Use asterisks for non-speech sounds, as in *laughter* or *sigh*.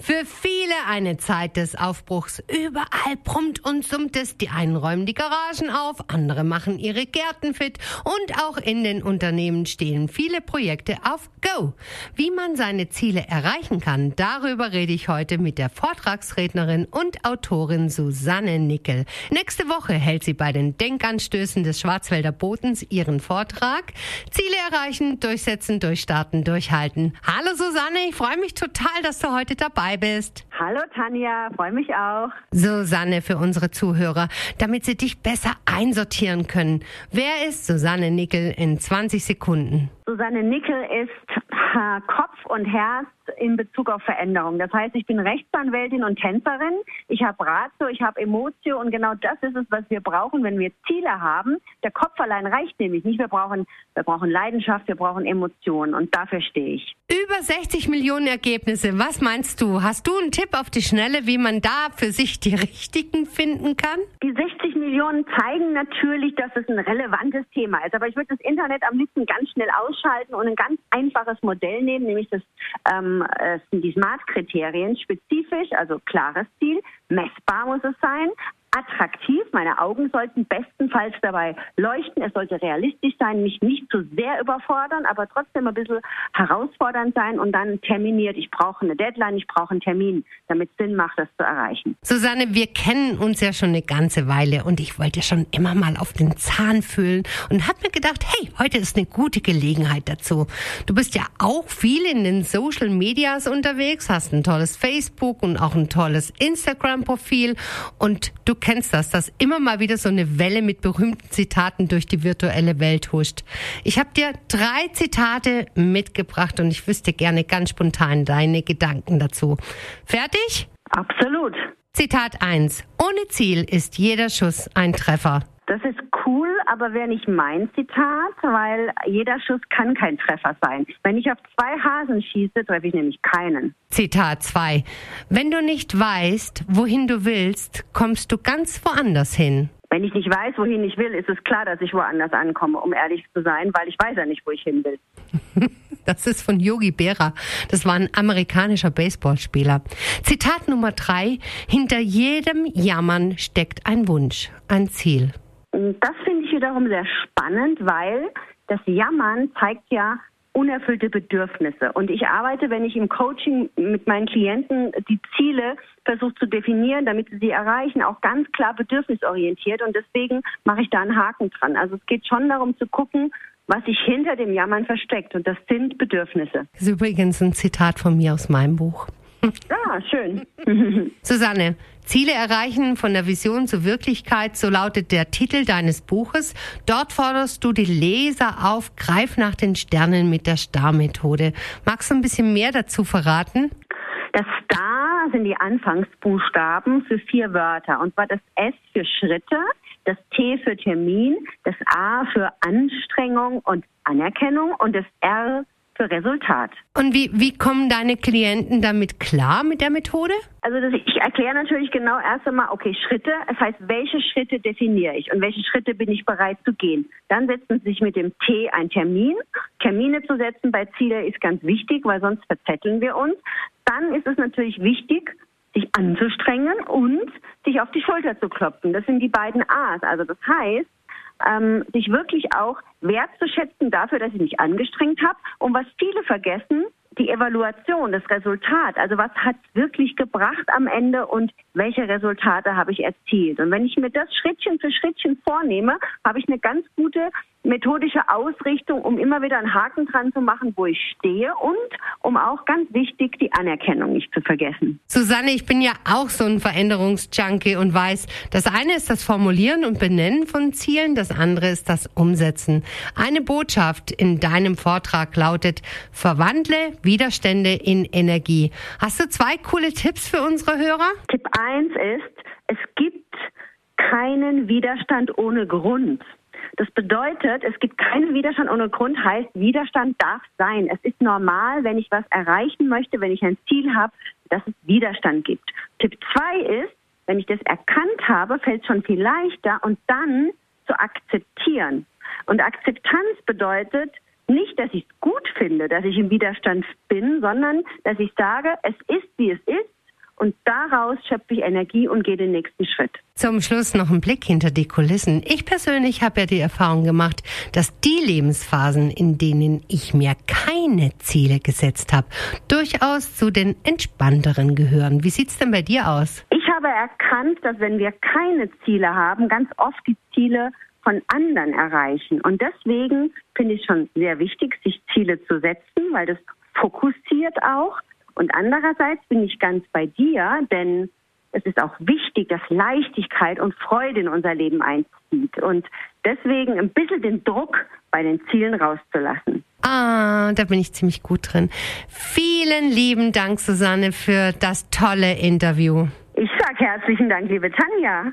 für viele eine Zeit des Aufbruchs. Überall brummt und summt es. Die einen räumen die Garagen auf, andere machen ihre Gärten fit und auch in den Unternehmen stehen viele Projekte auf Go. Wie man seine Ziele erreichen kann, darüber rede ich heute mit der Vortragsrednerin und Autorin Susanne Nickel. Nächste Woche hält sie bei den Denkanstößen des Schwarzwälder Bodens ihren Vortrag. Ziele erreichen, durchsetzen, durchstarten, durchhalten. Hallo Susanne, ich freue mich total, dass du heute dabei dabei bist. Hallo Tanja, freue mich auch. Susanne für unsere Zuhörer, damit sie dich besser einsortieren können. Wer ist Susanne Nickel in 20 Sekunden? Susanne Nickel ist äh, Kopf und Herz in Bezug auf Veränderung. Das heißt, ich bin Rechtsanwältin und Tänzerin. Ich habe Ratio, ich habe Emotio und genau das ist es, was wir brauchen, wenn wir Ziele haben. Der Kopf allein reicht nämlich nicht. Wir brauchen, wir brauchen Leidenschaft, wir brauchen Emotionen und dafür stehe ich. Über 60 Millionen Ergebnisse. Was meinst du? Hast du einen Tipp auf die Schnelle, wie man da für sich die richtigen finden kann? Die 60 Millionen zeigen natürlich, dass es ein relevantes Thema ist. Aber ich würde das Internet am liebsten ganz schnell ausschalten und ein ganz einfaches Modell nehmen, nämlich das ähm, äh, sind die Smart-Kriterien spezifisch, also klares Ziel, messbar muss es sein, attraktiv. Meine Augen sollten bestenfalls dabei leuchten. Es sollte realistisch sein, mich nicht zu sehr überfordern, aber trotzdem ein bisschen herausfordernd sein und dann terminiert. Ich brauche eine Deadline, ich brauche einen Termin, damit es Sinn macht, das zu erreichen. Susanne, wir kennen uns ja schon eine ganze Weile und ich wollte schon immer mal auf den Zahn fühlen und habe mir gedacht, hey, heute ist eine gute Gelegenheit dazu. Du bist ja auch viel in den Social Medias unterwegs, hast ein tolles Facebook und auch ein tolles Instagram-Profil und du kennst das, dass immer mal wieder so eine Welle mit berühmten Zitaten durch die virtuelle Welt huscht. Ich habe dir drei Zitate mitgebracht und ich wüsste gerne ganz spontan deine Gedanken dazu. Fertig? Absolut. Zitat 1. Ohne Ziel ist jeder Schuss ein Treffer. Das ist cool, aber wäre nicht mein Zitat, weil jeder Schuss kann kein Treffer sein. Wenn ich auf zwei Hasen schieße, treffe ich nämlich keinen. Zitat 2. Wenn du nicht weißt, wohin du willst, kommst du ganz woanders hin. Wenn ich nicht weiß, wohin ich will, ist es klar, dass ich woanders ankomme, um ehrlich zu sein, weil ich weiß ja nicht, wo ich hin will. *laughs* Das ist von Yogi Berra. Das war ein amerikanischer Baseballspieler. Zitat Nummer drei. Hinter jedem Jammern steckt ein Wunsch, ein Ziel. Das finde ich wiederum sehr spannend, weil das Jammern zeigt ja unerfüllte Bedürfnisse. Und ich arbeite, wenn ich im Coaching mit meinen Klienten die Ziele versuche zu definieren, damit sie sie erreichen, auch ganz klar bedürfnisorientiert. Und deswegen mache ich da einen Haken dran. Also es geht schon darum zu gucken, was sich hinter dem Jammern versteckt. Und das sind Bedürfnisse. Das ist übrigens ein Zitat von mir aus meinem Buch. *laughs* Ah, schön. *laughs* Susanne, Ziele erreichen von der Vision zur Wirklichkeit, so lautet der Titel deines Buches. Dort forderst du die Leser auf, greif nach den Sternen mit der Star-Methode. Magst du ein bisschen mehr dazu verraten? Das Star sind die Anfangsbuchstaben für vier Wörter. Und zwar das S für Schritte, das T für Termin, das A für Anstrengung und Anerkennung und das R für Resultat. Und wie, wie kommen deine Klienten damit klar mit der Methode? Also das, ich erkläre natürlich genau erst einmal, okay, Schritte, das heißt, welche Schritte definiere ich und welche Schritte bin ich bereit zu gehen. Dann setzen sie sich mit dem T einen Termin. Termine zu setzen bei Ziele ist ganz wichtig, weil sonst verzetteln wir uns. Dann ist es natürlich wichtig, sich anzustrengen und sich auf die Schulter zu klopfen. Das sind die beiden A's. Also das heißt, ähm, sich wirklich auch wertzuschätzen dafür, dass ich mich angestrengt habe. Und was viele vergessen, die Evaluation, das Resultat, also was hat wirklich gebracht am Ende und welche Resultate habe ich erzielt. Und wenn ich mir das Schrittchen für Schrittchen vornehme, habe ich eine ganz gute methodische Ausrichtung, um immer wieder einen Haken dran zu machen, wo ich stehe und um auch ganz wichtig die Anerkennung nicht zu vergessen. Susanne, ich bin ja auch so ein Veränderungsjunkie und weiß, das eine ist das Formulieren und Benennen von Zielen, das andere ist das Umsetzen. Eine Botschaft in deinem Vortrag lautet, verwandle Widerstände in Energie. Hast du zwei coole Tipps für unsere Hörer? Tipp eins ist, es gibt keinen Widerstand ohne Grund. Das bedeutet, es gibt keinen Widerstand ohne Grund, heißt, Widerstand darf sein. Es ist normal, wenn ich was erreichen möchte, wenn ich ein Ziel habe, dass es Widerstand gibt. Tipp 2 ist, wenn ich das erkannt habe, fällt es schon viel leichter und dann zu akzeptieren. Und Akzeptanz bedeutet nicht, dass ich es gut finde, dass ich im Widerstand bin, sondern dass ich sage, es ist, wie es ist und daraus schöpfe ich Energie und gehe den nächsten Schritt. Zum Schluss noch ein Blick hinter die Kulissen. Ich persönlich habe ja die Erfahrung gemacht, dass die Lebensphasen, in denen ich mir keine Ziele gesetzt habe, durchaus zu den entspannteren gehören. Wie sieht's denn bei dir aus? Ich habe erkannt, dass wenn wir keine Ziele haben, ganz oft die Ziele von anderen erreichen. Und deswegen finde ich schon sehr wichtig, sich Ziele zu setzen, weil das fokussiert auch. Und andererseits bin ich ganz bei dir, denn es ist auch wichtig, dass Leichtigkeit und Freude in unser Leben einzieht. Und deswegen ein bisschen den Druck bei den Zielen rauszulassen. Ah, da bin ich ziemlich gut drin. Vielen lieben Dank, Susanne, für das tolle Interview. Ich sage herzlichen Dank, liebe Tanja.